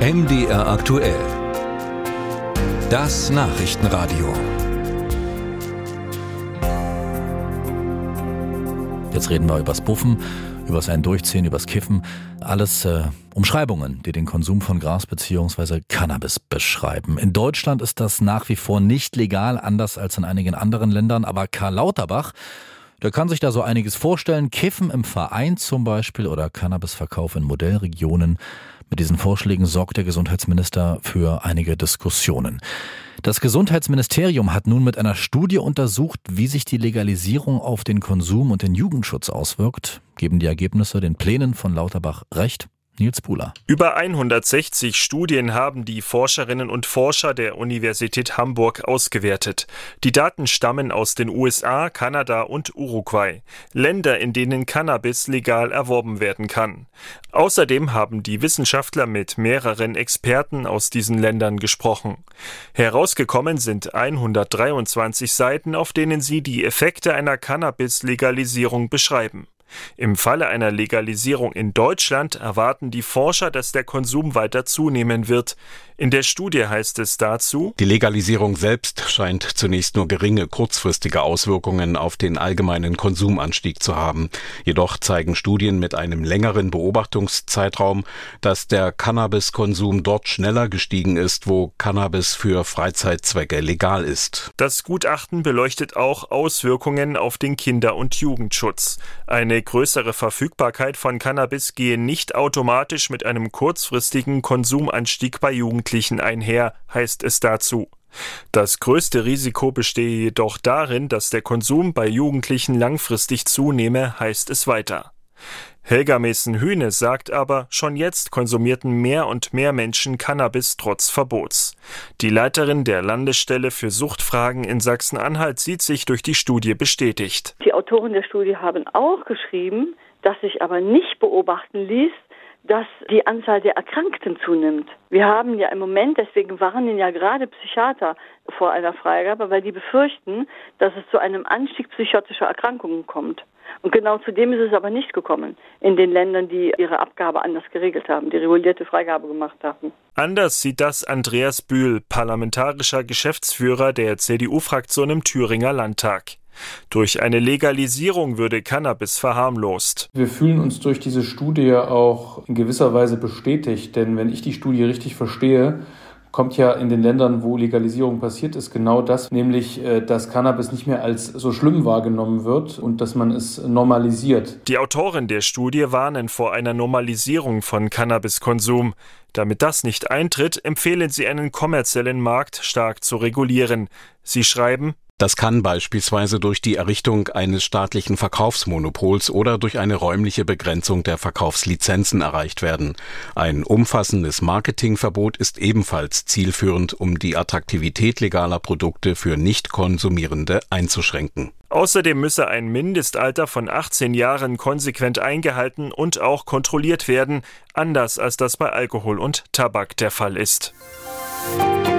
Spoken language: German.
MDR aktuell. Das Nachrichtenradio. Jetzt reden wir übers Buffen, übers ein Durchziehen, übers Kiffen. Alles äh, Umschreibungen, die den Konsum von Gras bzw. Cannabis beschreiben. In Deutschland ist das nach wie vor nicht legal, anders als in einigen anderen Ländern. Aber Karl Lauterbach, der kann sich da so einiges vorstellen. Kiffen im Verein zum Beispiel oder Cannabisverkauf in Modellregionen. Mit diesen Vorschlägen sorgt der Gesundheitsminister für einige Diskussionen. Das Gesundheitsministerium hat nun mit einer Studie untersucht, wie sich die Legalisierung auf den Konsum und den Jugendschutz auswirkt. Geben die Ergebnisse den Plänen von Lauterbach recht? Nils Buhler. Über 160 Studien haben die Forscherinnen und Forscher der Universität Hamburg ausgewertet. Die Daten stammen aus den USA, Kanada und Uruguay, Länder, in denen Cannabis legal erworben werden kann. Außerdem haben die Wissenschaftler mit mehreren Experten aus diesen Ländern gesprochen. Herausgekommen sind 123 Seiten, auf denen sie die Effekte einer Cannabis-Legalisierung beschreiben. Im Falle einer Legalisierung in Deutschland erwarten die Forscher, dass der Konsum weiter zunehmen wird. In der Studie heißt es dazu, die Legalisierung selbst scheint zunächst nur geringe kurzfristige Auswirkungen auf den allgemeinen Konsumanstieg zu haben. Jedoch zeigen Studien mit einem längeren Beobachtungszeitraum, dass der Cannabiskonsum dort schneller gestiegen ist, wo Cannabis für Freizeitzwecke legal ist. Das Gutachten beleuchtet auch Auswirkungen auf den Kinder- und Jugendschutz. Eine größere Verfügbarkeit von Cannabis gehe nicht automatisch mit einem kurzfristigen Konsumanstieg bei Jugendlichen einher, heißt es dazu. Das größte Risiko bestehe jedoch darin, dass der Konsum bei Jugendlichen langfristig zunehme, heißt es weiter. Helga Messen-Hühne sagt aber, schon jetzt konsumierten mehr und mehr Menschen Cannabis trotz Verbots. Die Leiterin der Landesstelle für Suchtfragen in Sachsen-Anhalt sieht sich durch die Studie bestätigt. Die Autoren der Studie haben auch geschrieben, dass sich aber nicht beobachten ließ, dass die Anzahl der Erkrankten zunimmt. Wir haben ja im Moment, deswegen warnen ja gerade Psychiater vor einer Freigabe, weil die befürchten, dass es zu einem Anstieg psychotischer Erkrankungen kommt. Und genau zu dem ist es aber nicht gekommen in den Ländern, die ihre Abgabe anders geregelt haben, die regulierte Freigabe gemacht haben. Anders sieht das Andreas Bühl, parlamentarischer Geschäftsführer der CDU-Fraktion im Thüringer Landtag. Durch eine Legalisierung würde Cannabis verharmlost. Wir fühlen uns durch diese Studie auch in gewisser Weise bestätigt, denn wenn ich die Studie richtig verstehe, kommt ja in den Ländern, wo Legalisierung passiert ist, genau das, nämlich äh, dass Cannabis nicht mehr als so schlimm wahrgenommen wird und dass man es normalisiert. Die Autoren der Studie warnen vor einer Normalisierung von Cannabiskonsum. Damit das nicht eintritt, empfehlen sie einen kommerziellen Markt stark zu regulieren. Sie schreiben, das kann beispielsweise durch die Errichtung eines staatlichen Verkaufsmonopols oder durch eine räumliche Begrenzung der Verkaufslizenzen erreicht werden. Ein umfassendes Marketingverbot ist ebenfalls zielführend, um die Attraktivität legaler Produkte für Nichtkonsumierende einzuschränken. Außerdem müsse ein Mindestalter von 18 Jahren konsequent eingehalten und auch kontrolliert werden, anders als das bei Alkohol und Tabak der Fall ist. Musik